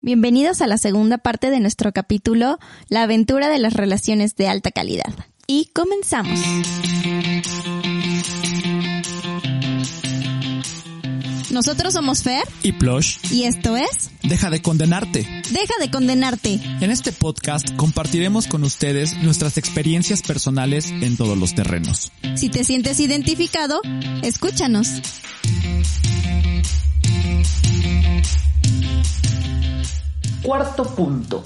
Bienvenidos a la segunda parte de nuestro capítulo La aventura de las relaciones de alta calidad. Y comenzamos. Nosotros somos Fer y Plush. y esto es Deja de condenarte. Deja de condenarte. En este podcast compartiremos con ustedes nuestras experiencias personales en todos los terrenos. Si te sientes identificado, escúchanos. Cuarto punto,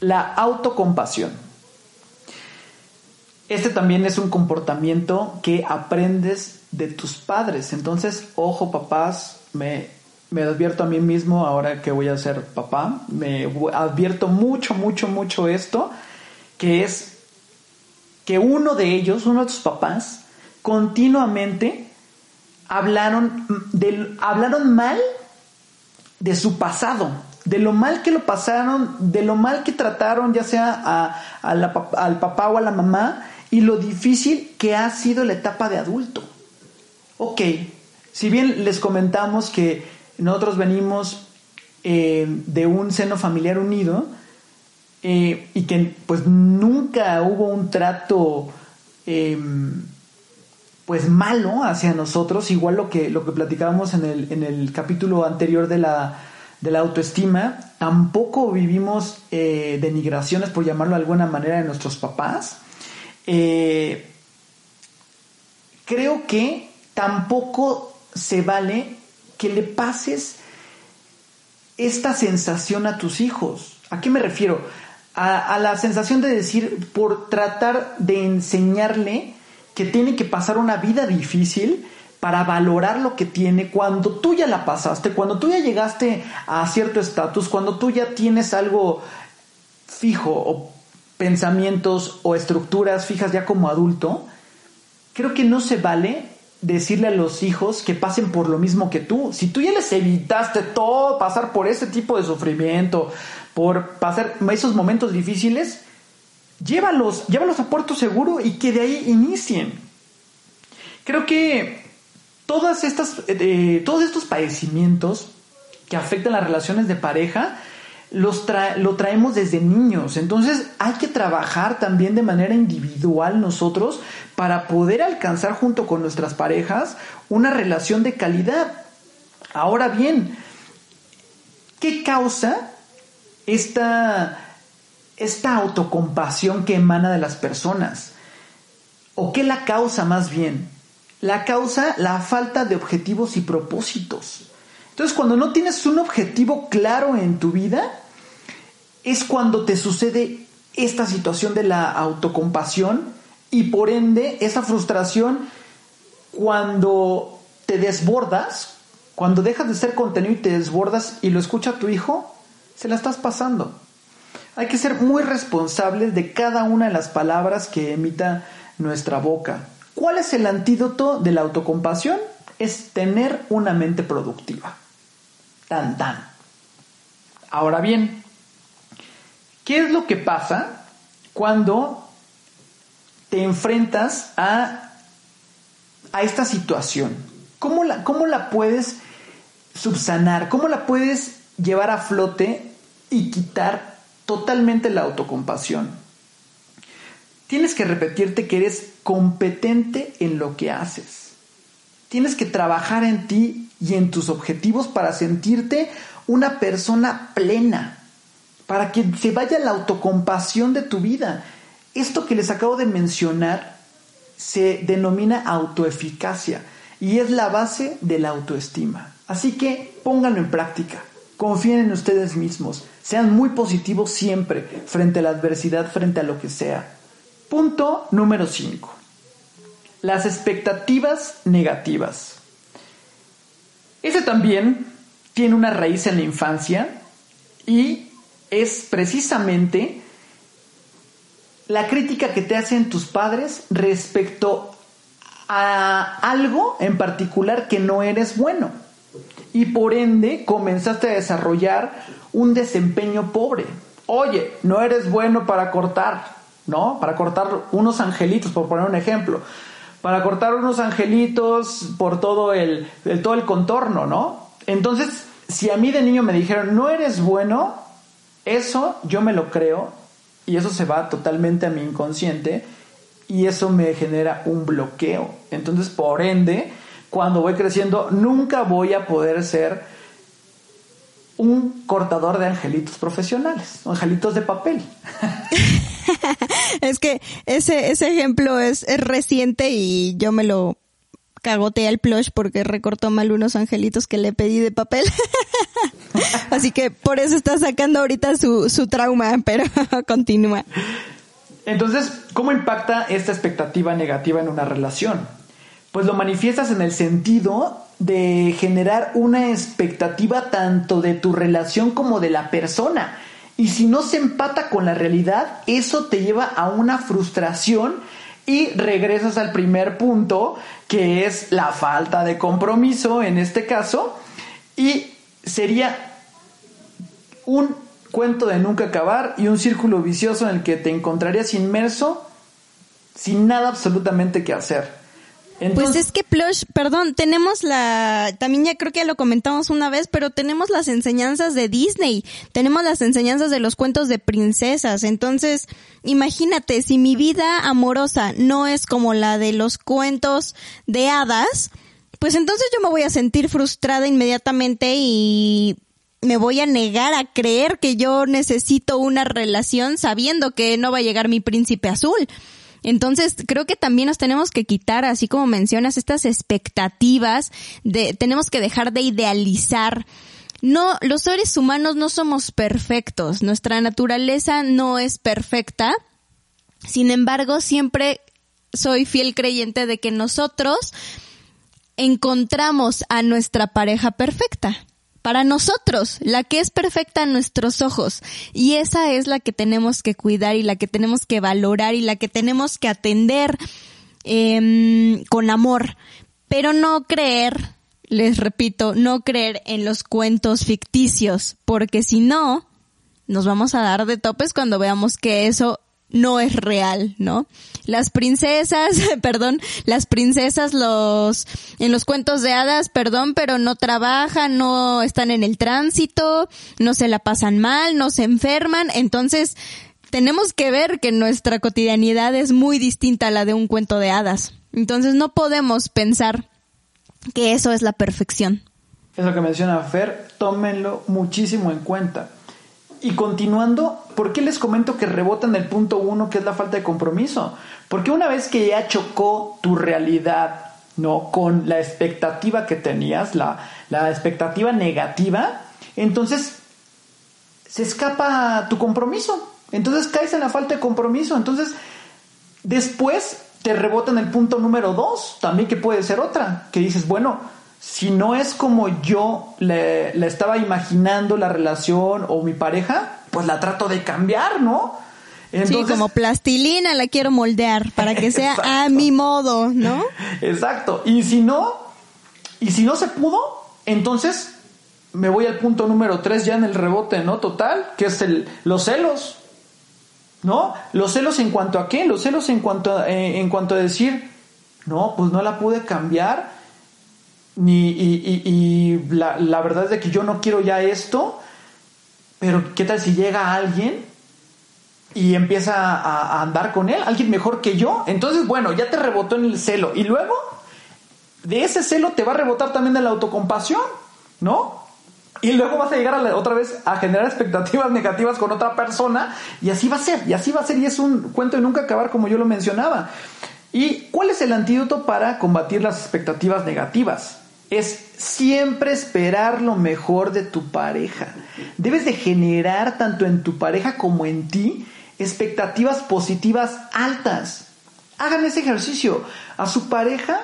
la autocompasión. Este también es un comportamiento que aprendes de tus padres. Entonces, ojo papás, me, me advierto a mí mismo ahora que voy a ser papá, me advierto mucho, mucho, mucho esto, que es que uno de ellos, uno de tus papás, continuamente hablaron, del, hablaron mal de su pasado, de lo mal que lo pasaron, de lo mal que trataron, ya sea a, la, al papá o a la mamá, y lo difícil que ha sido la etapa de adulto. Ok, si bien les comentamos que nosotros venimos eh, de un seno familiar unido eh, y que pues nunca hubo un trato eh, pues malo hacia nosotros, igual lo que, lo que platicábamos en el, en el capítulo anterior de la, de la autoestima, tampoco vivimos eh, denigraciones, por llamarlo de alguna manera, de nuestros papás. Eh, creo que tampoco se vale que le pases esta sensación a tus hijos. ¿A qué me refiero? A, a, la sensación de decir, por tratar de enseñarle que tiene que pasar una vida difícil para valorar lo que tiene cuando tú ya la pasaste, cuando tú ya llegaste a cierto estatus, cuando tú ya tienes algo fijo o pensamientos o estructuras fijas ya como adulto, creo que no se vale decirle a los hijos que pasen por lo mismo que tú. Si tú ya les evitaste todo, pasar por ese tipo de sufrimiento, por pasar esos momentos difíciles, llévalos, llévalos a puerto seguro y que de ahí inicien. Creo que todas estas, eh, todos estos padecimientos que afectan las relaciones de pareja, los lo traemos desde niños. Entonces hay que trabajar también de manera individual nosotros para poder alcanzar junto con nuestras parejas una relación de calidad. Ahora bien, ¿qué causa esta, esta autocompasión que emana de las personas? ¿O qué la causa más bien? La causa la falta de objetivos y propósitos. Entonces, cuando no tienes un objetivo claro en tu vida, es cuando te sucede esta situación de la autocompasión y por ende esa frustración cuando te desbordas, cuando dejas de ser contenido y te desbordas y lo escucha tu hijo, se la estás pasando. Hay que ser muy responsables de cada una de las palabras que emita nuestra boca. ¿Cuál es el antídoto de la autocompasión? Es tener una mente productiva. Tan tan. Ahora bien, ¿qué es lo que pasa cuando te enfrentas a, a esta situación? ¿Cómo la, ¿Cómo la puedes subsanar? ¿Cómo la puedes llevar a flote y quitar totalmente la autocompasión? Tienes que repetirte que eres competente en lo que haces. Tienes que trabajar en ti y en tus objetivos para sentirte una persona plena, para que se vaya la autocompasión de tu vida. Esto que les acabo de mencionar se denomina autoeficacia y es la base de la autoestima. Así que pónganlo en práctica, confíen en ustedes mismos, sean muy positivos siempre frente a la adversidad, frente a lo que sea. Punto número 5. Las expectativas negativas. Ese también tiene una raíz en la infancia y es precisamente la crítica que te hacen tus padres respecto a algo en particular que no eres bueno. Y por ende comenzaste a desarrollar un desempeño pobre. Oye, no eres bueno para cortar, ¿no? Para cortar unos angelitos, por poner un ejemplo. Para cortar unos angelitos por todo el, el todo el contorno, ¿no? Entonces si a mí de niño me dijeron, no eres bueno, eso yo me lo creo y eso se va totalmente a mi inconsciente y eso me genera un bloqueo. Entonces, por ende, cuando voy creciendo, nunca voy a poder ser un cortador de angelitos profesionales, angelitos de papel. es que ese, ese ejemplo es, reciente y yo me lo cagoteé al plush porque recortó mal unos angelitos que le pedí de papel. Así que por eso está sacando ahorita su, su trauma, pero continúa. Entonces, ¿cómo impacta esta expectativa negativa en una relación? Pues lo manifiestas en el sentido de generar una expectativa tanto de tu relación como de la persona. Y si no se empata con la realidad, eso te lleva a una frustración y regresas al primer punto, que es la falta de compromiso en este caso, y sería un cuento de nunca acabar y un círculo vicioso en el que te encontrarías inmerso sin nada absolutamente que hacer pues es que Plush, perdón, tenemos la, también ya creo que ya lo comentamos una vez, pero tenemos las enseñanzas de Disney, tenemos las enseñanzas de los cuentos de princesas, entonces imagínate, si mi vida amorosa no es como la de los cuentos de hadas, pues entonces yo me voy a sentir frustrada inmediatamente y me voy a negar a creer que yo necesito una relación sabiendo que no va a llegar mi príncipe azul. Entonces, creo que también nos tenemos que quitar, así como mencionas, estas expectativas de, tenemos que dejar de idealizar. No, los seres humanos no somos perfectos, nuestra naturaleza no es perfecta. Sin embargo, siempre soy fiel creyente de que nosotros encontramos a nuestra pareja perfecta para nosotros, la que es perfecta a nuestros ojos. Y esa es la que tenemos que cuidar y la que tenemos que valorar y la que tenemos que atender em, con amor. Pero no creer, les repito, no creer en los cuentos ficticios, porque si no, nos vamos a dar de topes cuando veamos que eso no es real, ¿no? Las princesas, perdón, las princesas los en los cuentos de hadas, perdón, pero no trabajan, no están en el tránsito, no se la pasan mal, no se enferman, entonces tenemos que ver que nuestra cotidianidad es muy distinta a la de un cuento de hadas. Entonces no podemos pensar que eso es la perfección. Es lo que menciona Fer, tómenlo muchísimo en cuenta. Y continuando, ¿por qué les comento que rebotan el punto uno, que es la falta de compromiso? Porque una vez que ya chocó tu realidad, ¿no? Con la expectativa que tenías, la, la expectativa negativa, entonces se escapa tu compromiso. Entonces caes en la falta de compromiso. Entonces, después te rebota en el punto número dos, también que puede ser otra, que dices, bueno, si no es como yo le, estaba imaginando la relación o mi pareja, pues la trato de cambiar, ¿no? sí, como plastilina la quiero moldear para que sea a mi modo, ¿no? Exacto. Y si no, y si no se pudo, entonces me voy al punto número tres ya en el rebote, ¿no? Total, que es el, los celos, ¿no? Los celos en cuanto a qué? Los celos en cuanto eh, en cuanto a decir, no, pues no la pude cambiar ni, y, la, verdad es de que yo no quiero ya esto, pero ¿qué tal si llega alguien y empieza a, andar con él? Alguien mejor que yo. Entonces, bueno, ya te rebotó en el celo. Y luego, de ese celo te va a rebotar también de la autocompasión, ¿no? Y luego vas a llegar otra vez a generar expectativas negativas con otra persona y así va a ser, y así va a ser, y es un cuento de nunca acabar como yo lo mencionaba. ¿Y cuál es el antídoto para combatir las expectativas negativas? Es siempre esperar lo mejor de tu pareja. Debes de generar tanto en tu pareja como en ti expectativas positivas altas. Hagan ese ejercicio. A su pareja,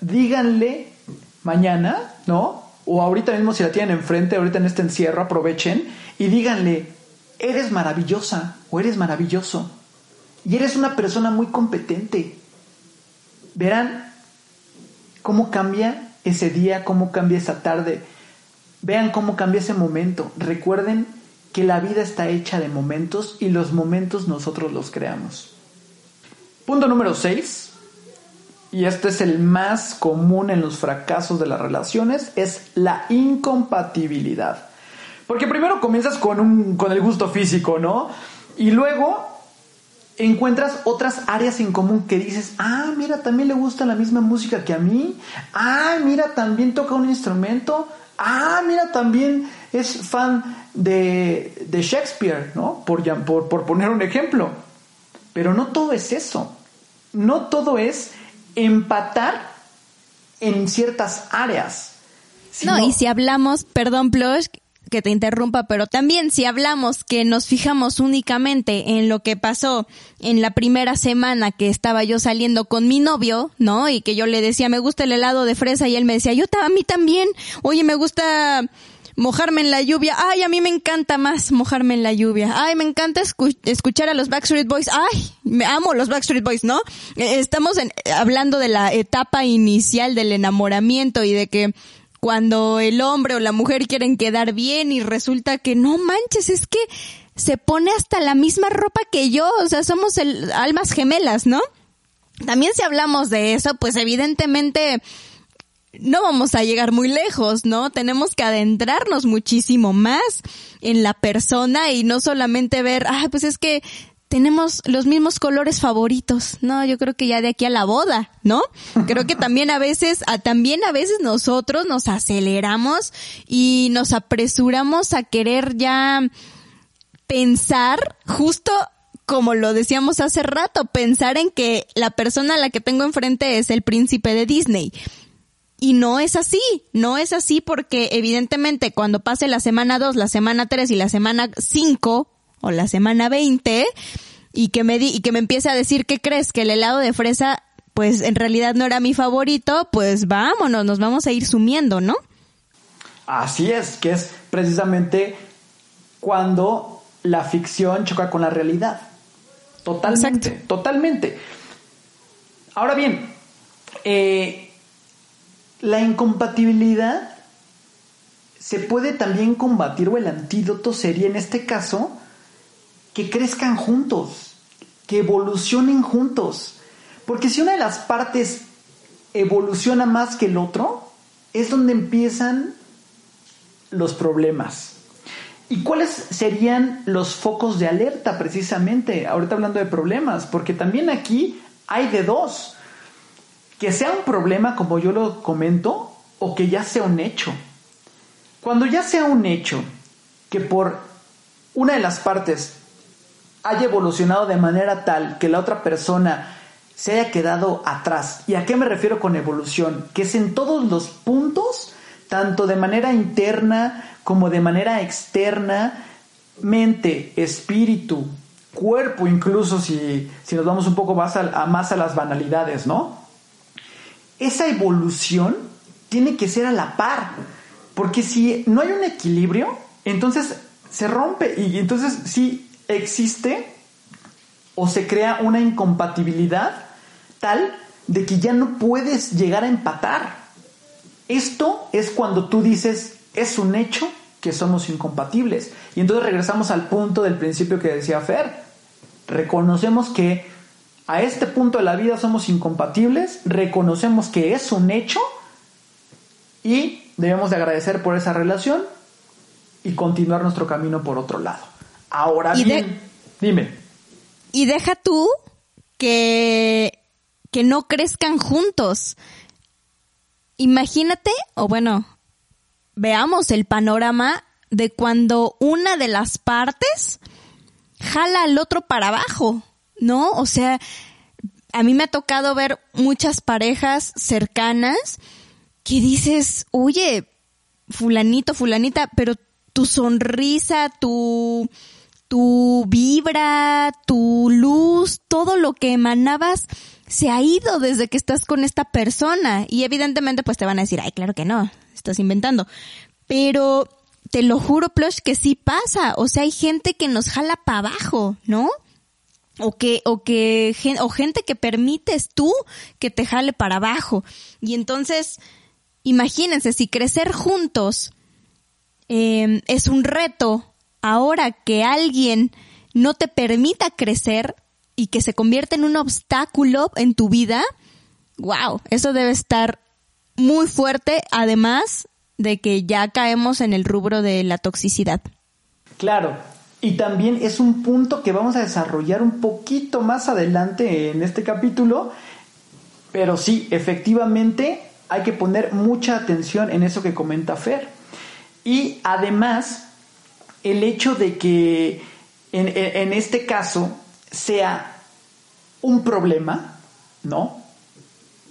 díganle mañana, ¿no? O ahorita mismo si la tienen enfrente, ahorita en este encierro, aprovechen y díganle, eres maravillosa o eres maravilloso. Y eres una persona muy competente. Verán cómo cambia ese día, cómo cambia esa tarde. Vean cómo cambia ese momento. Recuerden que la vida está hecha de momentos y los momentos nosotros los creamos. Punto número 6. y este es el más común en los fracasos de las relaciones, es la incompatibilidad. Porque primero comienzas con, un, con el gusto físico, ¿no? Y luego encuentras otras áreas en común que dices, ah, mira, también le gusta la misma música que a mí, ah, mira, también toca un instrumento, ah, mira, también es fan de, de Shakespeare, ¿no? Por, por, por poner un ejemplo. Pero no todo es eso. No todo es empatar en ciertas áreas. No, y si hablamos, perdón, Plush, que te interrumpa, pero también si hablamos que nos fijamos únicamente en lo que pasó en la primera semana que estaba yo saliendo con mi novio, ¿no? Y que yo le decía, me gusta el helado de fresa y él me decía, yo a mí también, oye, me gusta mojarme en la lluvia. Ay, a mí me encanta más mojarme en la lluvia. Ay, me encanta escuchar a los Backstreet Boys. Ay, me amo los Backstreet Boys, ¿no? Eh, estamos hablando de la etapa inicial del enamoramiento y de que cuando el hombre o la mujer quieren quedar bien y resulta que no manches, es que se pone hasta la misma ropa que yo, o sea, somos el, almas gemelas, ¿no? También si hablamos de eso, pues evidentemente no vamos a llegar muy lejos, ¿no? Tenemos que adentrarnos muchísimo más en la persona y no solamente ver, ah, pues es que tenemos los mismos colores favoritos. No, yo creo que ya de aquí a la boda, ¿no? Creo que también a veces, a, también a veces nosotros nos aceleramos y nos apresuramos a querer ya pensar justo como lo decíamos hace rato, pensar en que la persona a la que tengo enfrente es el príncipe de Disney. Y no es así, no es así porque evidentemente cuando pase la semana 2, la semana 3 y la semana 5 o la semana 20 y que me di, y que me empiece a decir que crees que el helado de fresa pues en realidad no era mi favorito, pues vámonos, nos vamos a ir sumiendo, ¿no? Así es, que es precisamente cuando la ficción choca con la realidad. Totalmente, totalmente. Ahora bien, eh, la incompatibilidad se puede también combatir o el antídoto sería en este caso que crezcan juntos, que evolucionen juntos. Porque si una de las partes evoluciona más que el otro, es donde empiezan los problemas. ¿Y cuáles serían los focos de alerta precisamente? Ahorita hablando de problemas, porque también aquí hay de dos que sea un problema como yo lo comento o que ya sea un hecho. Cuando ya sea un hecho que por una de las partes haya evolucionado de manera tal que la otra persona se haya quedado atrás. ¿Y a qué me refiero con evolución? Que es en todos los puntos, tanto de manera interna como de manera externa, mente, espíritu, cuerpo, incluso si, si nos vamos un poco más a, más a las banalidades, ¿no? esa evolución tiene que ser a la par. Porque si no hay un equilibrio, entonces se rompe y entonces sí existe o se crea una incompatibilidad tal de que ya no puedes llegar a empatar. Esto es cuando tú dices, es un hecho que somos incompatibles. Y entonces regresamos al punto del principio que decía Fer. Reconocemos que a este punto de la vida somos incompatibles, reconocemos que es un hecho y debemos de agradecer por esa relación y continuar nuestro camino por otro lado. Ahora bien, dime. Y deja tú que, que no crezcan juntos. Imagínate, o bueno, veamos el panorama de cuando una de las partes jala al otro para abajo. ¿no? O sea, a mí me ha tocado ver muchas parejas cercanas que dices, oye, fulanito, fulanita, pero tu sonrisa, tu, tu vibra, tu luz, todo lo que emanabas se ha ido desde que estás con esta persona. Y evidentemente pues te van a decir, ay, claro que no, estás inventando. Pero te lo juro, Plush, que sí pasa. O sea, hay gente que nos jala para abajo, ¿no? o que o que o gente que permites tú que te jale para abajo y entonces imagínense si crecer juntos em, es un reto ahora que alguien no te permita crecer y que se convierte en un obstáculo en tu vida wow, eso debe estar muy fuerte, además de que ya caemos en el rubro de la toxicidad. Claro, y también es un punto que vamos a desarrollar un poquito más adelante en este capítulo, pero sí, efectivamente hay que poner mucha atención en eso que comenta Fer. Y además, el hecho de que en, este caso sea un problema, ¿no?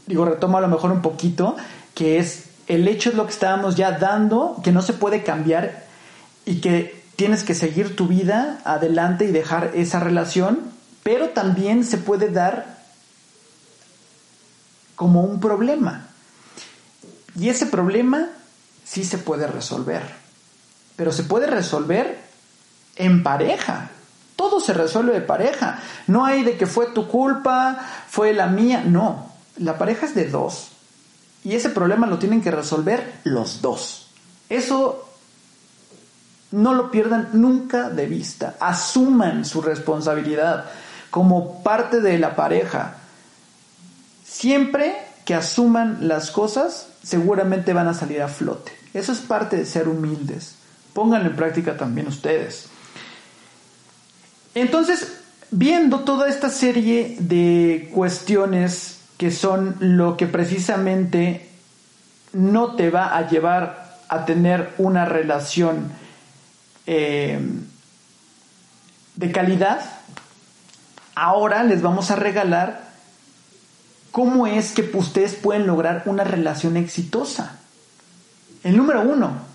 Digo, retomo a lo mejor un poquito, que es el hecho de lo que estábamos ya dando, que no se puede cambiar y que tienes que seguir tu vida adelante y dejar esa relación, pero también se puede dar como un problema. Y ese problema sí se puede resolver, pero se puede resolver en pareja. Todo se resuelve de pareja. No hay de que fue tu culpa, fue la mía. No, la pareja es de dos. Y ese problema lo tienen que resolver los dos. Eso no lo pierdan nunca de vista. Asuman su responsabilidad como parte de la pareja. Siempre que asuman las cosas, seguramente van a salir a flote. Eso es parte de ser humildes. Pónganlo en práctica también ustedes. Entonces, viendo toda esta serie de cuestiones que son lo que precisamente no te va a llevar a tener una relación eh, de calidad, ahora les vamos a regalar cómo es que ustedes pueden lograr una relación exitosa. El número uno,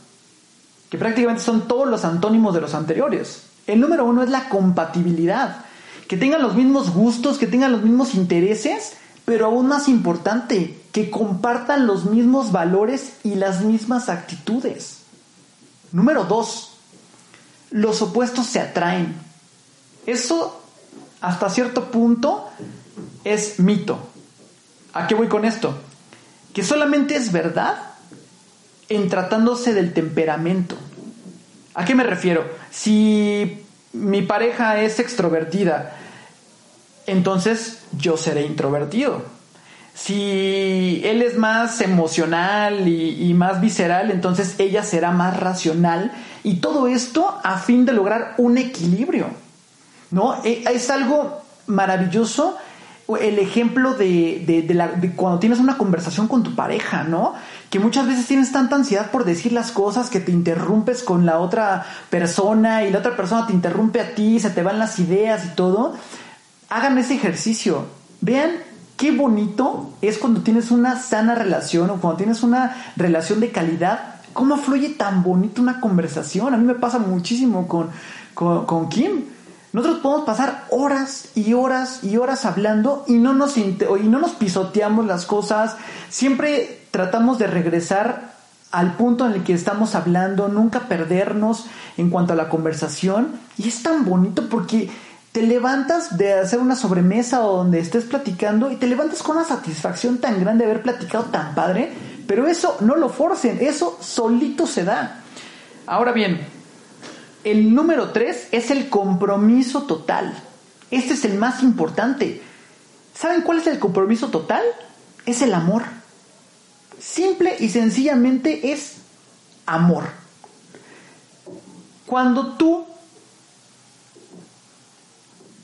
que prácticamente son todos los antónimos de los anteriores. El número uno es la compatibilidad. Que tengan los mismos gustos, que tengan los mismos intereses, pero aún más importante, que compartan los mismos valores y las mismas actitudes. Número dos, los opuestos se atraen. Eso, hasta cierto punto, es mito. ¿A qué voy con esto? Que solamente es verdad en tratándose del temperamento. ¿A qué me refiero? Si mi pareja es extrovertida, entonces yo seré introvertido. Si él es más emocional y, más visceral, entonces ella será más racional. Y todo esto a fin de lograr un equilibrio. ¿No? E, es algo maravilloso el ejemplo de, de, cuando tienes una conversación con tu pareja, ¿no? Que muchas veces tienes tanta ansiedad por decir las cosas que te interrumpes con la otra persona y la otra persona te interrumpe a ti, se te van las ideas y todo. Hagan ese ejercicio. Vean qué bonito es cuando tienes una sana relación o cuando tienes una relación de calidad. ¿Cómo fluye tan bonito una conversación? A mí me pasa muchísimo con, con, con Kim nosotros podemos pasar horas y horas y horas hablando y no nos, y no nos pisoteamos las cosas. Siempre tratamos de regresar al punto en el que estamos hablando, nunca perdernos en cuanto a la conversación. Y es tan bonito porque te levantas de hacer una sobremesa o donde estés platicando y te levantas con una satisfacción tan grande de haber platicado tan padre. Pero eso no lo forcen, eso solito se da. Ahora bien, el número tres es el compromiso total. Este es el más importante. ¿Saben cuál es el compromiso total? Es el amor. Simple y sencillamente es amor. Cuando tú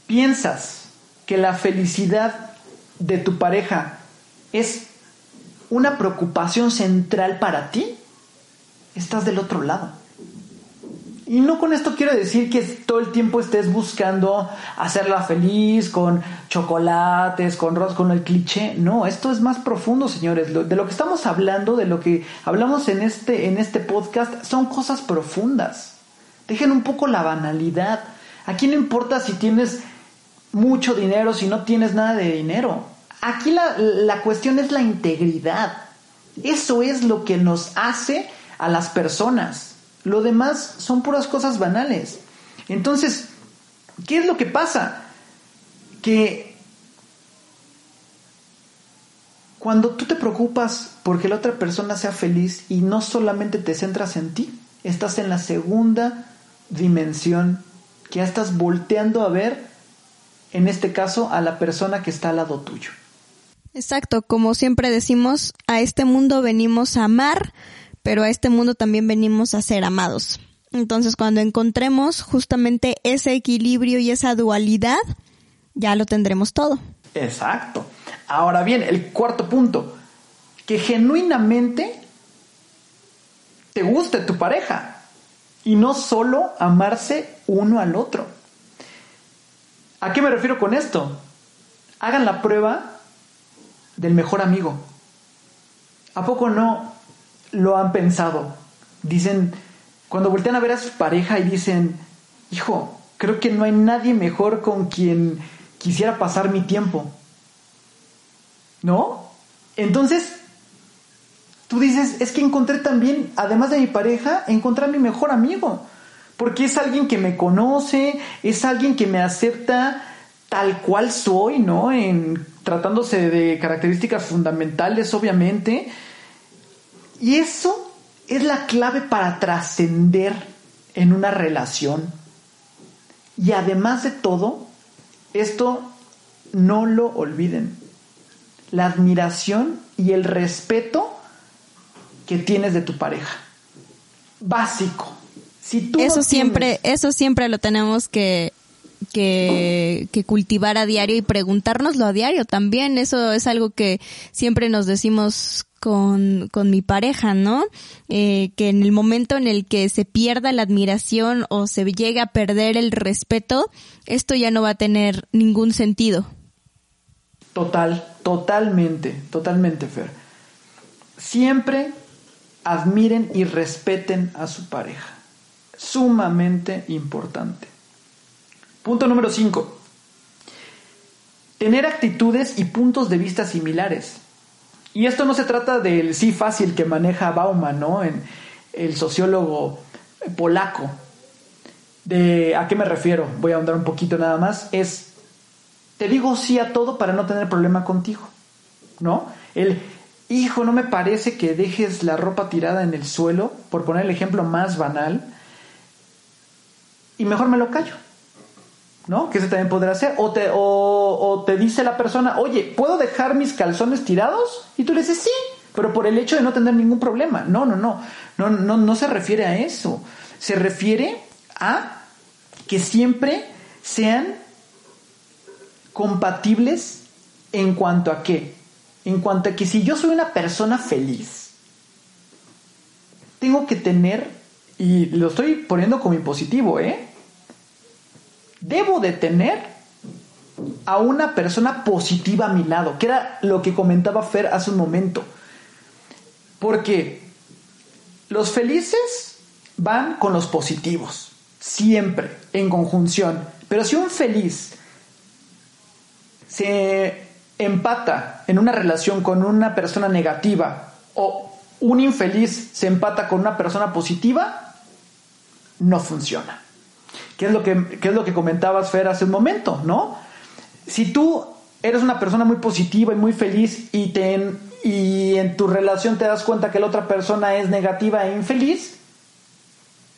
piensas que la felicidad de tu pareja es una preocupación central para ti, estás del otro lado. Y no con esto quiero decir que todo el tiempo estés buscando hacerla feliz con chocolates, con rosas, con el cliché. No, esto es más profundo, señores. De lo que estamos hablando, de lo que hablamos en este, en este podcast, son cosas profundas. Dejen un poco la banalidad. Aquí no importa si tienes mucho dinero, si no tienes nada de dinero. Aquí la, la cuestión es la integridad. Eso es lo que nos hace a las personas. Lo demás son puras cosas banales. Entonces, ¿qué es lo que pasa? Que cuando tú te preocupas porque la otra persona sea feliz y no solamente te centras en ti, estás en la segunda dimensión que ya estás volteando a ver, en este caso, a la persona que está al lado tuyo. Exacto, como siempre decimos, a este mundo venimos a amar, pero a este mundo también venimos a ser amados. Entonces, cuando encontremos justamente ese equilibrio y esa dualidad, ya lo tendremos todo. Exacto. Ahora bien, el cuarto punto, que genuinamente te guste tu pareja y no solo amarse uno al otro. ¿A qué me refiero con esto? Hagan la prueba del mejor amigo. ¿A poco no lo han pensado? Dicen, cuando voltean a ver a su pareja y dicen, hijo, creo que no hay nadie mejor con quien quisiera pasar mi tiempo. ¿No? Entonces, tú dices, es que encontré también, además de mi pareja, encontré a mi mejor amigo. Porque es alguien que me conoce, es alguien que me acepta tal cual soy, ¿no? En tratándose de características fundamentales, obviamente. Y eso es la clave para trascender en una relación. Y además de todo, esto no lo olviden. La admiración y el respeto que tienes de tu pareja. Básico. Si tú eso siempre, eso siempre lo tenemos que que, que, cultivar a diario y preguntárnoslo a diario también. Eso es algo que siempre nos decimos con, con mi pareja, ¿no? Eh, que en el momento en el que se pierda la admiración o se llega a perder el respeto, esto ya no va a tener ningún sentido. Total, totalmente, totalmente, Fer. Siempre admiren y respeten a su pareja. Sumamente importante. Punto número 5. Tener actitudes y puntos de vista similares. Y esto no se trata del sí fácil que maneja Bauman, ¿no? El sociólogo polaco. De a qué me refiero, voy a ahondar un poquito nada más, es te digo sí a todo para no tener problema contigo. ¿No? El hijo, no me parece que dejes la ropa tirada en el suelo, por poner el ejemplo más banal, y mejor me lo callo. ¿No? Que eso también podrá hacer. O te, o, te dice la persona, oye, ¿puedo dejar mis calzones tirados? Y tú le dices, sí, pero por el hecho de no tener ningún problema. No, no, no, no, no, no se refiere a eso. Se refiere a que siempre sean compatibles en cuanto a qué. En cuanto a que si yo soy una persona feliz, tengo que tener, y lo estoy poniendo como impositivo, ¿eh? Debo de tener a una persona positiva a mi lado, que era lo que comentaba Fer hace un momento. Porque los felices van con los positivos, siempre, en conjunción. Pero si un feliz se empata en una relación con una persona negativa o un infeliz se empata con una persona positiva, no funciona. ¿Qué es lo que, es lo que comentabas, Fer, hace un momento, ¿no? Si tú eres una persona muy positiva y muy feliz y, te, y en tu relación te das cuenta que la otra persona es negativa e infeliz,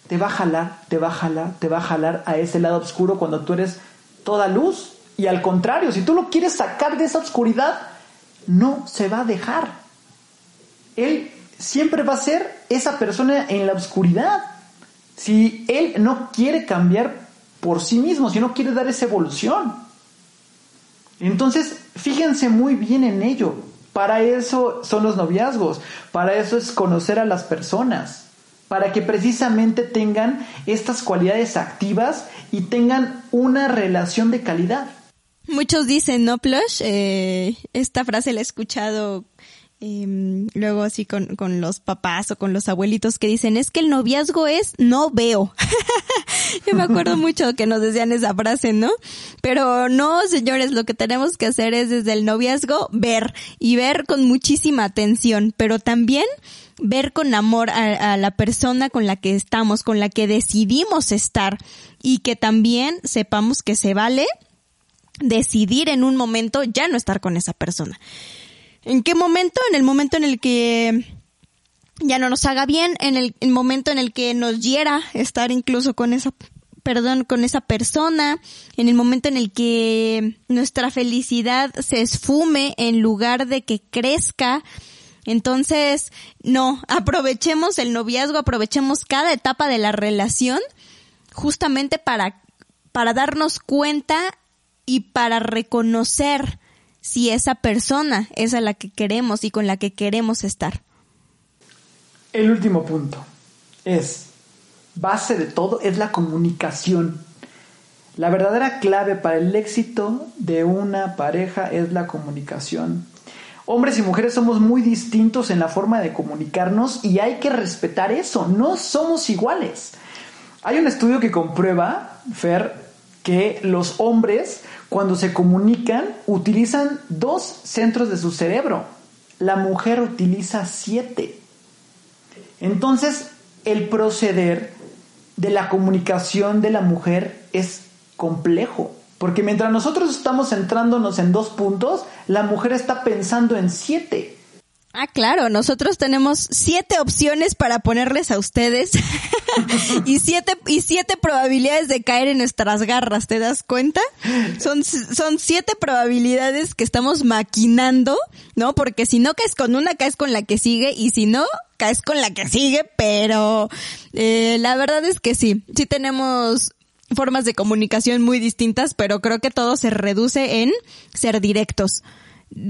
te va a jalar, te va a jalar, te va a jalar a ese lado oscuro cuando tú eres toda luz. Y al contrario, si tú lo quieres sacar de esa oscuridad, no se va a dejar. Él siempre va a ser esa persona en la oscuridad si él no quiere cambiar por sí mismo, si no quiere dar esa evolución. Entonces, fíjense muy bien en ello. Para eso son los noviazgos, para eso es conocer a las personas, para que precisamente tengan estas cualidades activas y tengan una relación de calidad. Muchos dicen, ¿no, Plush? Eh, esta frase la he escuchado Em, luego así con, con los papás o con los abuelitos que dicen, es que el noviazgo es no veo. Yo me acuerdo mucho que nos decían esa frase, ¿no? Pero no, señores, lo que tenemos que hacer es desde el noviazgo ver y ver con muchísima atención, pero también ver con amor a, a, la persona con la que estamos, con la que decidimos estar y que también sepamos que se vale decidir en un momento ya no estar con esa persona. ¿En qué momento? En el momento en el que ya no nos haga bien, en el, momento en el que nos hiera estar incluso con esa perdón, con esa persona, en el momento en el que nuestra felicidad se esfume en lugar de que crezca. Entonces, no, aprovechemos el noviazgo, aprovechemos cada etapa de la relación justamente para, para darnos cuenta y para reconocer si esa persona es a la que queremos y con la que queremos estar. El último punto es, base de todo, es la comunicación. La verdadera clave para el éxito de una pareja es la comunicación. Hombres y mujeres somos muy distintos en la forma de comunicarnos y hay que respetar eso, no somos iguales. Hay un estudio que comprueba, Fer, que los hombres cuando se comunican utilizan dos centros de su cerebro. La mujer utiliza siete. Entonces, el proceder de la comunicación de la mujer es complejo. Porque mientras nosotros estamos centrándonos en dos puntos, la mujer está pensando en siete. Ah, claro, nosotros tenemos siete opciones para ponerles a ustedes y siete y siete probabilidades de caer en nuestras garras, ¿te das cuenta? Son son siete probabilidades que estamos maquinando, ¿no? Porque si no caes con una, caes con la que sigue y si no, caes con la que sigue, pero eh, la verdad es que sí, sí tenemos formas de comunicación muy distintas, pero creo que todo se reduce en ser directos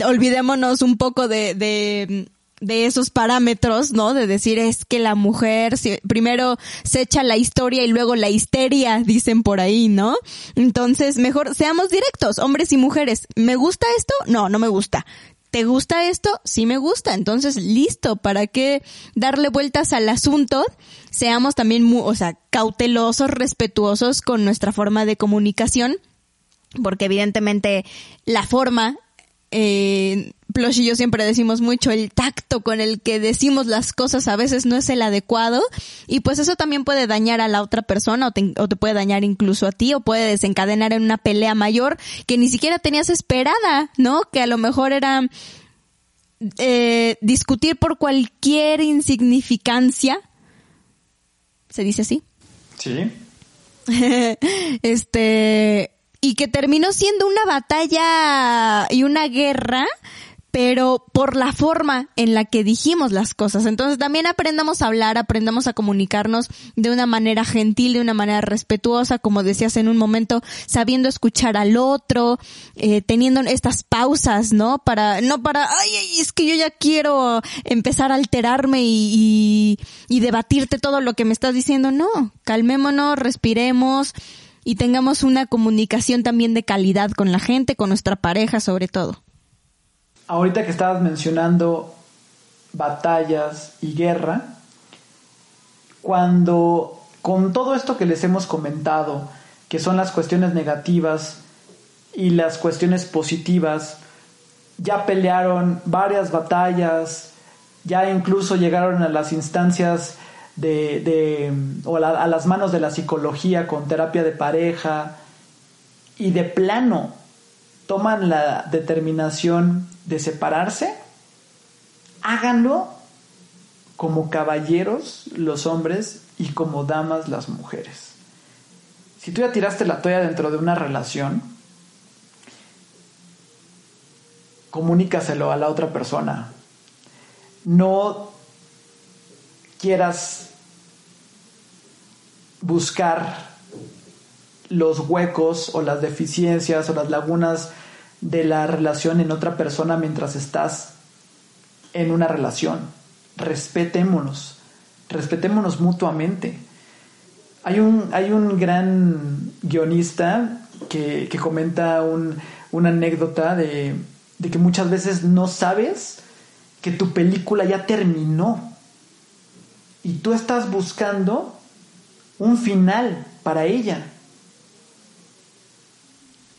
olvidémonos un poco de, de, de esos parámetros, ¿no? De decir es que la mujer primero se echa la historia y luego la histeria, dicen por ahí, ¿no? Entonces, mejor seamos directos, hombres y mujeres. ¿Me gusta esto? No, no me gusta. ¿Te gusta esto? Sí me gusta. Entonces, listo, ¿para qué darle vueltas al asunto? Seamos también, o sea, cautelosos, respetuosos con nuestra forma de comunicación, porque evidentemente la forma eh, Plush y yo siempre decimos mucho, el tacto con el que decimos las cosas a veces no es el adecuado y pues eso también puede dañar a la otra persona o te, o te puede dañar incluso a ti o puede desencadenar en una pelea mayor que ni siquiera tenías esperada, ¿no? Que a lo mejor era eh, discutir por cualquier insignificancia. ¿Se dice así? Sí. este, y que terminó siendo una batalla y una guerra pero por la forma en la que dijimos las cosas. Entonces también aprendamos a hablar, aprendamos a comunicarnos de una manera gentil, de una manera respetuosa, como decías en un momento, sabiendo escuchar al otro, eh, teniendo estas pausas, ¿no? Para, no para, ay, es que yo ya quiero empezar a alterarme y, y, y debatirte todo lo que me estás diciendo. No, calmémonos, respiremos y tengamos una comunicación también de calidad con la gente, con nuestra pareja sobre todo. Ahorita que estabas mencionando batallas y guerra, cuando con todo esto que les hemos comentado, que son las cuestiones negativas y las cuestiones positivas, ya pelearon varias batallas, ya incluso llegaron a las instancias de, de o a las manos de la psicología con terapia de pareja y de plano toman la determinación de separarse, háganlo como caballeros los hombres y como damas las mujeres. Si tú ya tiraste la toalla dentro de una relación, comunícaselo a la otra persona. No quieras buscar los huecos o las deficiencias o las lagunas de la relación en otra persona mientras estás en una relación. Respetémonos, respetémonos mutuamente. Hay un, hay un gran guionista que, comenta una anécdota de, de que muchas veces no sabes que tu película ya terminó y tú estás buscando un final para ella.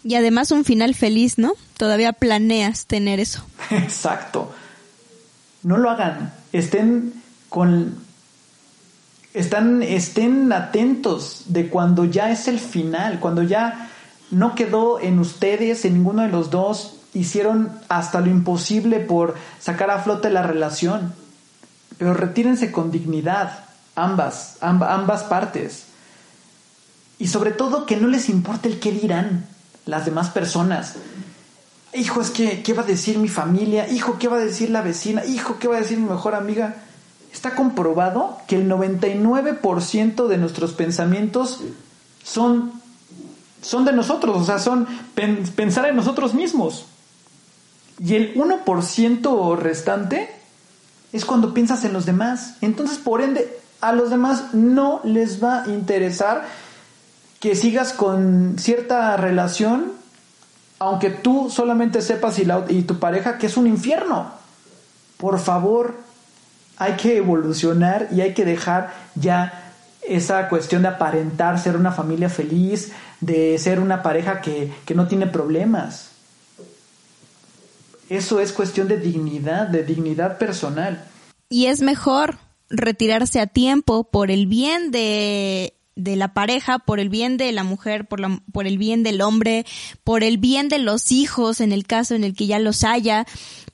Y además un final feliz, ¿no? Todavía planeas tener eso. Exacto. No lo hagan. Estén con están estén atentos de cuando ya es el final, cuando ya no quedó en ustedes, en ninguno de los dos, hicieron hasta lo imposible por sacar a flote la relación pero retírense con dignidad, ambas, ambas partes. Y sobre todo que no les importe el qué dirán las demás personas. Hijo, es que, ¿qué va a decir mi familia? Hijo, ¿qué va a decir la vecina? Hijo, ¿qué va a decir mi mejor amiga? Está comprobado que el 99% de nuestros pensamientos son, son de nosotros, o sea, son pensar en nosotros mismos. Y el 1% restante es cuando piensas en los demás. Entonces, por ende, a los demás no les va a interesar que sigas con cierta relación, aunque tú solamente sepas y, tu pareja que es un infierno. Por favor, hay que evolucionar y hay que dejar ya esa cuestión de aparentar ser una familia feliz, de ser una pareja que, que no tiene problemas. Eso es cuestión de dignidad, de dignidad personal. Y es mejor retirarse a tiempo por el bien de, de la pareja, por el bien de la mujer, por, la, por el bien del hombre, por el bien de los hijos en el caso en el que ya los haya,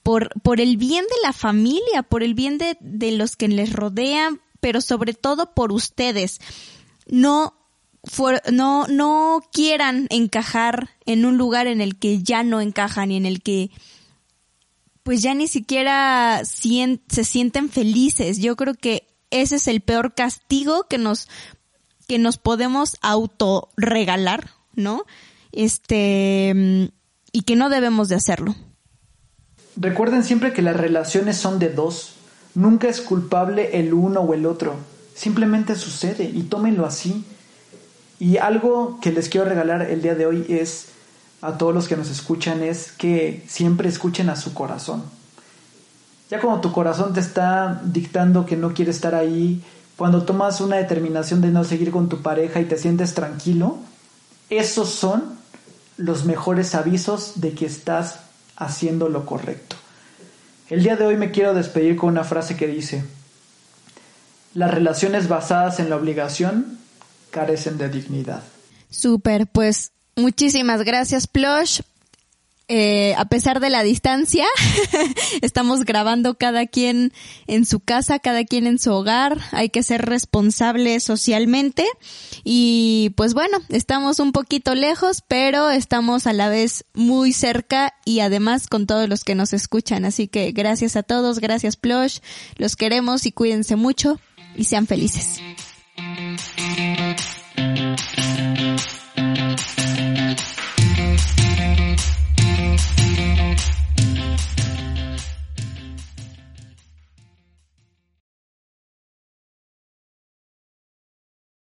por, por el bien de la familia, por el bien de, de los que les rodean, pero sobre todo por ustedes. No, no, no quieran encajar en un lugar en el que ya no encajan y en el que pues ya ni siquiera se sienten felices. Yo creo que ese es el peor castigo que nos, que nos podemos autorregalar, ¿no? Este, y que no debemos de hacerlo. Recuerden siempre que las relaciones son de dos. Nunca es culpable el uno o el otro. Simplemente sucede y tómenlo así. Y algo que les quiero regalar el día de hoy es a todos los que nos escuchan es que siempre escuchen a su corazón. Ya cuando tu corazón te está dictando que no quiere estar ahí, cuando tomas una determinación de no seguir con tu pareja y te sientes tranquilo, esos son los mejores avisos de que estás haciendo lo correcto. El día de hoy me quiero despedir con una frase que dice, las relaciones basadas en la obligación carecen de dignidad. Súper, pues Muchísimas gracias, Plush. Eh, a pesar de la distancia, estamos grabando cada quien en su casa, cada quien en su hogar, hay que ser responsables socialmente y pues bueno, estamos un poquito lejos, pero estamos a la vez muy cerca y además con todos los que nos escuchan, así que gracias a todos, gracias Plush, los queremos y cuídense mucho y sean felices.